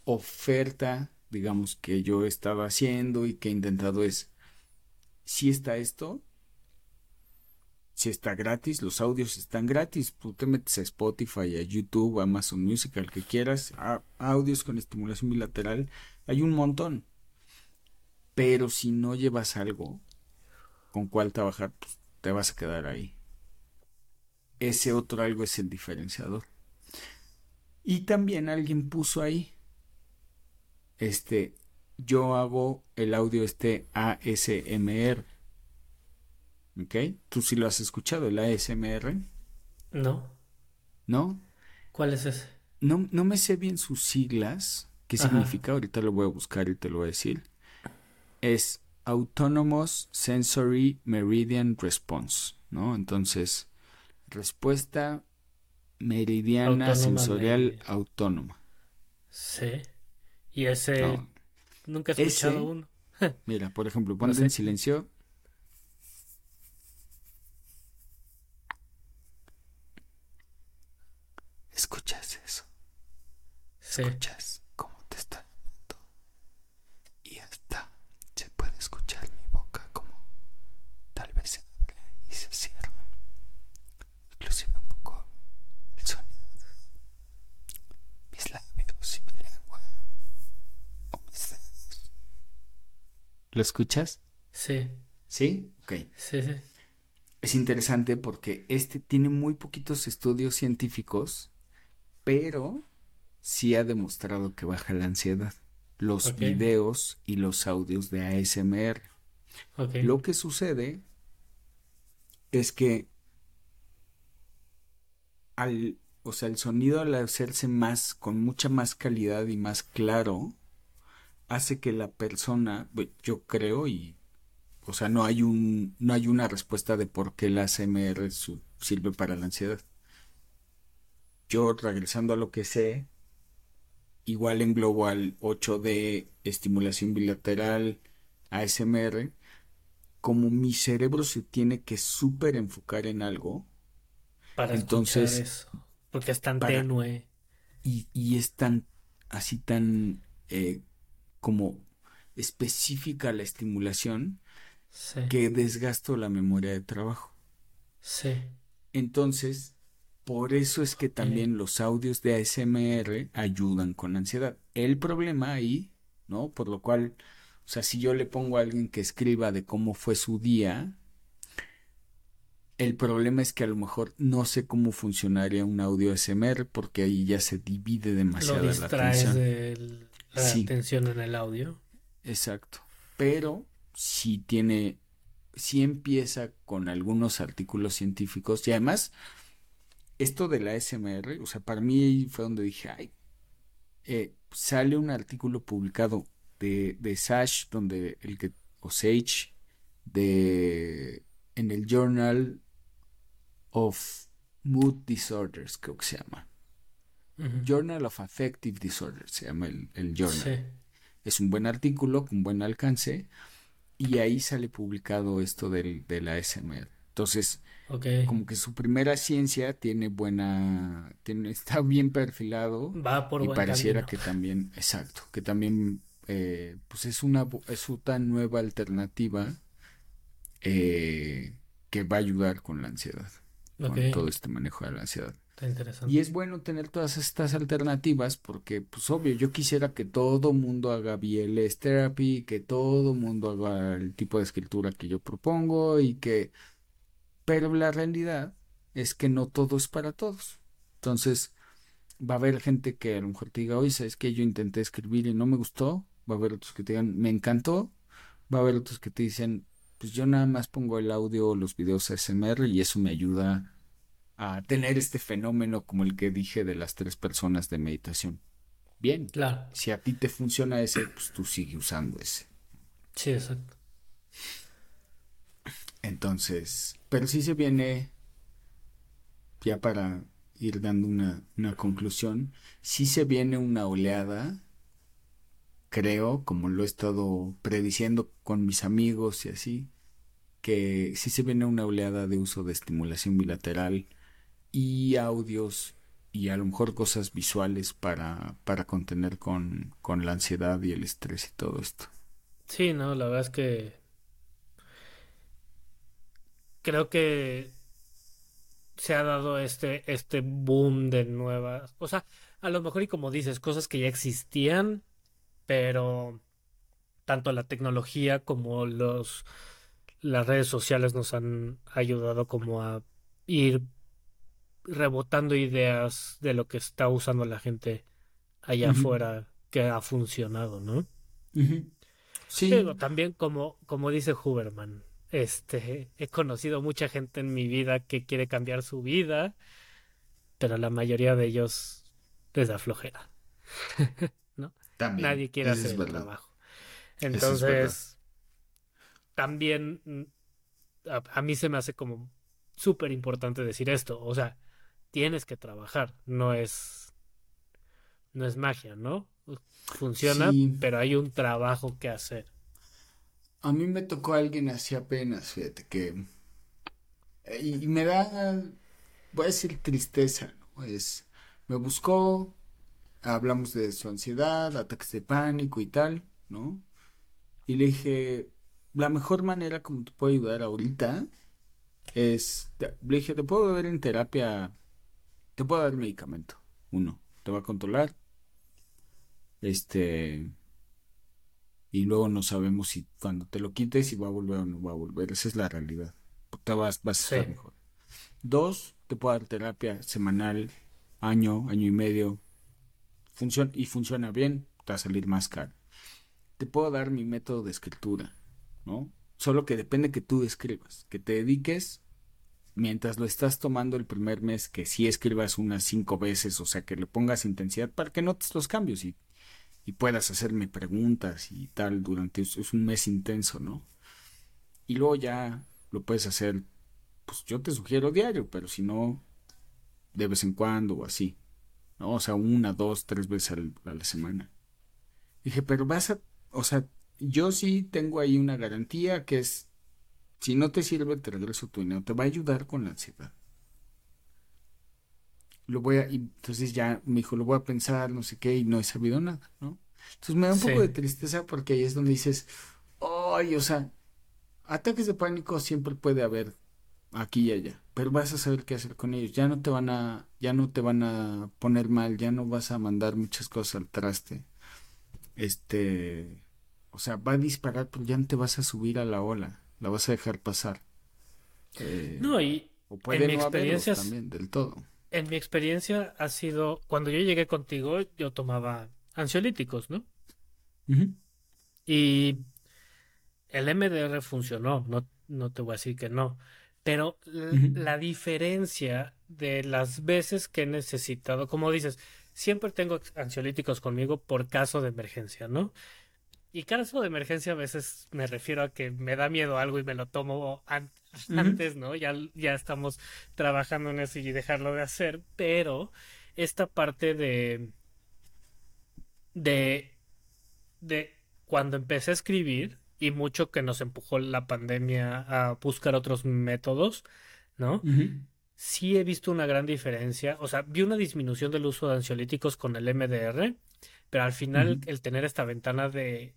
oferta digamos, que yo estaba haciendo y que he intentado es, si está esto, si está gratis, los audios están gratis, tú te metes a Spotify, a YouTube, a Amazon Music, al que quieras, audios con estimulación bilateral, hay un montón. Pero si no llevas algo con cual trabajar, pues te vas a quedar ahí. Ese otro algo es el diferenciador. Y también alguien puso ahí, este, yo hago el audio este ASMR. ¿Ok? ¿Tú sí lo has escuchado, el ASMR?
No.
¿No?
¿Cuál es ese?
No, no me sé bien sus siglas. ¿Qué significa? Ahorita lo voy a buscar y te lo voy a decir. Es Autonomous Sensory Meridian Response, ¿no? Entonces, respuesta meridiana sensorial autónoma.
Sí. Y ese. Nunca he escuchado uno.
mira, por ejemplo, ponte en silencio. Escuchas eso. Escuchas. ¿Lo escuchas?
Sí.
¿Sí? Ok.
Sí, sí.
Es interesante porque este tiene muy poquitos estudios científicos, pero sí ha demostrado que baja la ansiedad. Los videos y los audios de ASMR. Lo que sucede es que al, o sea, el sonido al hacerse más, con mucha más calidad y más claro, hace que la persona, yo creo, y, o sea, no hay un, no hay una respuesta de por qué la ASMR sirve para la ansiedad. Yo, regresando a lo que sé, igual en Global 8D, estimulación bilateral, ASMR, como mi cerebro se tiene que súper enfocar en algo,
para entonces, eso, porque es tan tenue.
Y, y, es tan, así tan eh, como específica la estimulación que desgasto la memoria de trabajo.
Sí.
Entonces, por eso es que también los audios de ASMR ayudan con ansiedad. El problema ahí, ¿no? Por lo cual, o sea, si yo le pongo a alguien que escriba de cómo fue su día, el problema es que a lo mejor no sé cómo funcionaría un audio ASMR porque ahí ya se divide demasiado la atención
la atención en el audio.
Exacto. Pero si tiene, si empieza con algunos artículos científicos y además esto de la SMR, o sea, para mí fue donde dije, ay, eh, sale un artículo publicado de, de Sash, donde el que, o Sage, de, en el Journal of Mood Disorders, creo que se llama. Journal of Affective Disorders, se llama el, el journal. Es un buen artículo con buen alcance y ahí sale publicado esto del, de la SMR. Entonces, como que su primera ciencia tiene buena, tiene, está bien perfilado
Va por
y pareciera que también, exacto, que también eh, pues es una es una nueva alternativa eh, que va a ayudar con la ansiedad, con todo este manejo de la ansiedad. Y es bueno tener todas estas alternativas porque, pues obvio, yo quisiera que todo mundo haga BLS therapy, que todo mundo haga el tipo de escritura que yo propongo y que, pero la realidad es que no todo es para todos. Entonces, va a haber gente que a lo mejor te diga, oye, ¿sabes que yo intenté escribir y no me gustó? Va a haber otros que te digan, me encantó. Va a haber otros que te dicen, pues yo nada más pongo el audio o los videos ASMR y eso me ayuda a tener este fenómeno como el que dije de las tres personas de meditación. Bien,
claro.
Si a ti te funciona ese, pues tú sigue usando ese.
Sí, exacto.
Entonces, pero sí se viene, ya para ir dando una, una conclusión, sí se viene una oleada creo, como lo he estado prediciendo con mis amigos y así, que sí se viene una oleada de uso de estimulación bilateral y audios y a lo mejor cosas visuales para, para contener con, con la ansiedad y el estrés y todo esto.
Sí, no, la verdad es que creo que se ha dado este, este boom de nuevas, o sea, a lo mejor y como dices, cosas que ya existían, pero tanto la tecnología como los las redes sociales nos han ayudado como a ir rebotando ideas de lo que está usando la gente allá afuera que ha funcionado, ¿no? Sí. Pero también como, como dice Huberman, este, he conocido mucha gente en mi vida que quiere cambiar su vida, pero la mayoría de ellos les da flojera. Nadie quiere hacer el trabajo. Entonces, también mm, a, mí se me hace como súper importante decir esto. O sea, tienes que trabajar, no es, no es magia, ¿no? Funciona, pero hay un trabajo que hacer.
A mí me tocó alguien así apenas, fíjate, que... Y, me da, voy a decir tristeza, ¿no? Es, me buscó, hablamos de su ansiedad, ataques de pánico y tal, ¿no? Y le dije, la mejor manera como te puedo ayudar ahorita es, le dije, te puedo ver en terapia, te puedo dar medicamento, uno, te va a controlar, este, y luego no sabemos si cuando te lo quites si va a volver o no va a volver, esa es la realidad, te vas, vas a estar mejor. Dos, te puedo dar terapia semanal, año, año y medio, funciona, y funciona bien, te va a salir más caro. Te puedo dar mi método de escritura, ¿no? Solo que depende que tú escribas, que te dediques mientras lo estás tomando el primer mes, que sí escribas unas cinco veces, o sea, que le pongas intensidad para que notes los cambios y, y puedas hacerme preguntas y tal durante es un mes intenso, ¿no? Y luego ya lo puedes hacer, pues yo te sugiero diario, pero si no, de vez en cuando o así. O sea, una, dos, tres veces a la semana. Dije, pero vas a, o sea, yo sí tengo ahí una garantía que es, si no te sirve, te regreso tu dinero, te va a ayudar con la ansiedad. Lo voy a, y entonces ya me dijo, lo voy a pensar, no sé qué, y no he sabido nada, ¿no? Entonces me da un poco de tristeza porque ahí es donde dices, ay, o sea, ataques de pánico siempre puede haber aquí y allá, pero vas a saber qué hacer con ellos. Ya no te van a, ya no te van a poner mal, ya no vas a mandar muchas cosas al traste. Este, o sea, va a disparar, pero ya no te vas a subir a la ola, la vas a dejar pasar.
Eh, no, y en mi experiencia
también del todo.
En mi experiencia ha sido cuando yo llegué contigo, yo tomaba ansiolíticos, ¿no? Y el MDR funcionó, no, no te voy a decir que no, pero la diferencia de las veces que he necesitado, como dices, siempre tengo ansiolíticos conmigo por caso de emergencia, ¿no? Y caso de emergencia a veces me refiero a que me da miedo algo y me lo tomo antes, ¿no? Ya, ya estamos trabajando en eso y dejarlo de hacer, pero esta parte de de de cuando empecé a escribir y mucho que nos empujó la pandemia a buscar otros métodos, ¿no? Sí he visto una gran diferencia, o sea, vi una disminución del uso de ansiolíticos con el MDR, pero al final el tener esta ventana de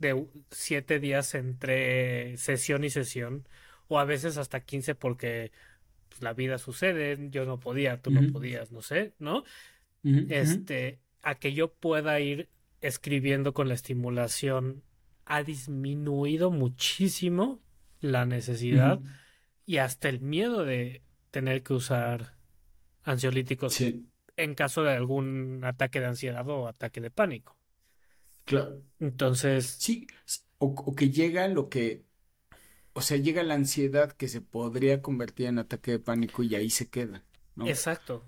de siete días entre sesión y sesión, o a veces hasta quince porque pues, la vida sucede, yo no podía, tú no podías, no sé, ¿no? este, a que yo pueda ir escribiendo con la estimulación ha disminuido muchísimo la necesidad y hasta el miedo de tener que usar ansiolíticos en caso de algún ataque de ansiedad o ataque de pánico.
Claro.
Entonces.
Sí, o, que llega lo que. O sea, llega la ansiedad que se podría convertir en ataque de pánico y ahí se queda. ¿no?
Exacto.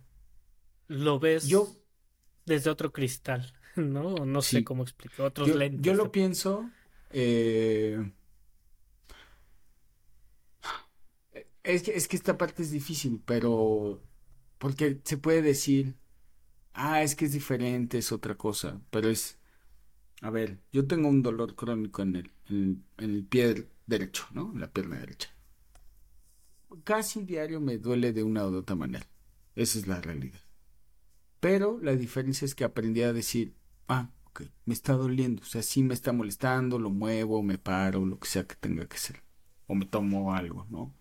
Lo ves yo, desde otro cristal, ¿no? No sé cómo explicar. Otros
yo,
lentes.
Yo lo pienso. Eh, es, que, es que esta parte es difícil, pero. Porque se puede decir. Ah, es que es diferente, es otra cosa. Pero es a ver, yo tengo un dolor crónico en el, en, el pie derecho, ¿no? En la pierna derecha. Casi diario me duele de una u otra manera. Esa es la realidad. Pero la diferencia es que aprendí a decir, ah, ok, me está doliendo. O sea, sí me está molestando, lo muevo, me paro, lo que sea que tenga que hacer. O me tomo algo, ¿no?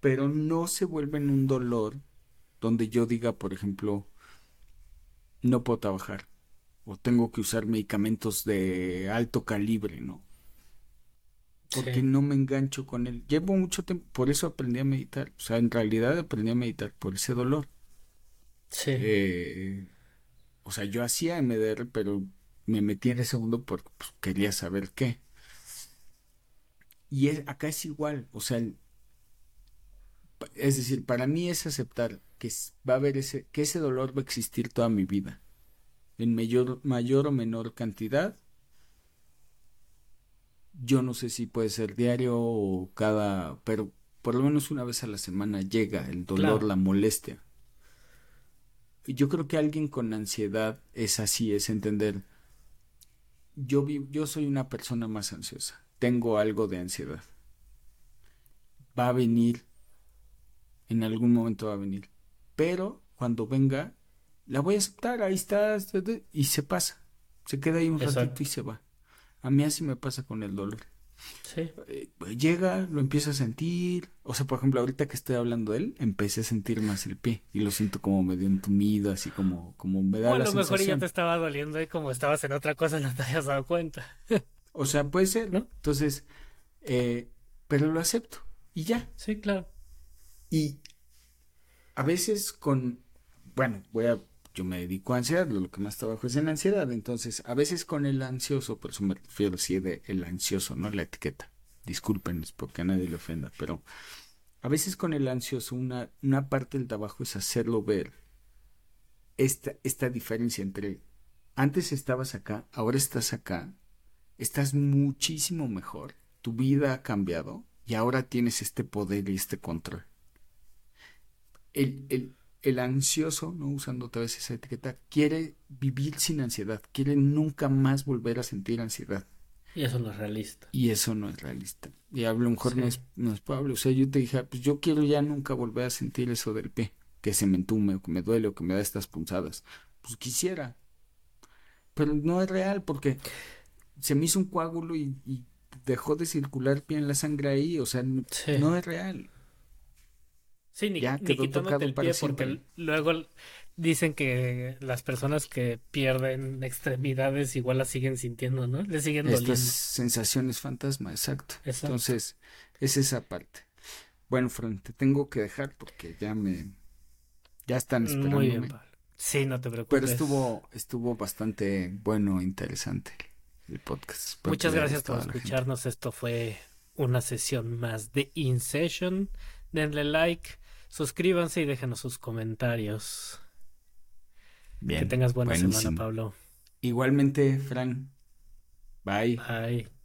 Pero no se vuelve en un dolor donde yo diga, por ejemplo, no puedo trabajar o tengo que usar medicamentos de alto calibre, ¿no? Porque no me engancho con él. Llevo mucho tiempo, por eso aprendí a meditar. O sea, en realidad aprendí a meditar por ese dolor.
Sí.
Eh, o sea, yo hacía MDR, pero me metí en ese mundo porque pues, quería saber qué. Y acá es igual, o sea, es decir, para mí es aceptar que va a haber ese, que ese dolor va a existir toda mi vida en mayor, mayor o menor cantidad. Yo no sé si puede ser diario o cada, pero por lo menos una vez a la semana llega el dolor, la molestia. Yo creo que alguien con ansiedad es así, es entender. Yo, yo soy una persona más ansiosa, tengo algo de ansiedad. Va a venir, en algún momento va a venir, pero cuando venga la voy a aceptar, ahí está, y se pasa. Se queda ahí un ratito y se va. A mí así me pasa con el dolor.
Sí.
Eh, llega, lo empiezo a sentir. O sea, por ejemplo, ahorita que estoy hablando de él, empecé a sentir más el pie y lo siento como medio entumido, así como, como me da bueno, la sensación.
mejor ya te estaba doliendo y como estabas en otra cosa no te habías dado cuenta.
o sea, puede ser, ¿no? Entonces, eh, pero lo acepto y ya.
Sí, claro.
Y a veces con, bueno, voy a yo me dedico a ansiedad, lo que más trabajo es en ansiedad, entonces a veces con el ansioso, por eso me refiero así de el ansioso, no la etiqueta, disculpen porque a nadie le ofenda, pero a veces con el ansioso una, una parte del trabajo es hacerlo ver esta, esta diferencia entre antes estabas acá, ahora estás acá, estás muchísimo mejor, tu vida ha cambiado y ahora tienes este poder y este control. El, el, el ansioso, no usando otra vez esa etiqueta, quiere vivir sin ansiedad, quiere nunca más volver a sentir ansiedad.
Y eso no es realista.
Y eso no es realista. Y a lo mejor no, es, no es probable. O sea, yo te dije, pues yo quiero ya nunca volver a sentir eso del pie, que se me entume o que me duele o que me da estas punzadas. Pues quisiera. Pero no es real porque se me hizo un coágulo y, dejó de circular bien la sangre ahí. O sea, no es real.
Sí, ni, ni quitándote el pie porque luego dicen que las personas que pierden extremidades igual las siguen sintiendo, ¿no? Le siguen doliendo. Estas
sensaciones fantasma, exacto. Entonces, es esa parte. Bueno, Fran, te tengo que dejar porque ya me... Ya están esperando. Muy bien,
Sí, no te preocupes.
Pero estuvo, estuvo bastante bueno, interesante el podcast.
Muchas gracias por escucharnos. Esto fue una sesión más de In Session. Denle like Suscríbanse y déjenos sus comentarios.
Bien.
Que tengas buena
buenísimo.
semana, Pablo.
Igualmente, Fran. Bye.
Bye.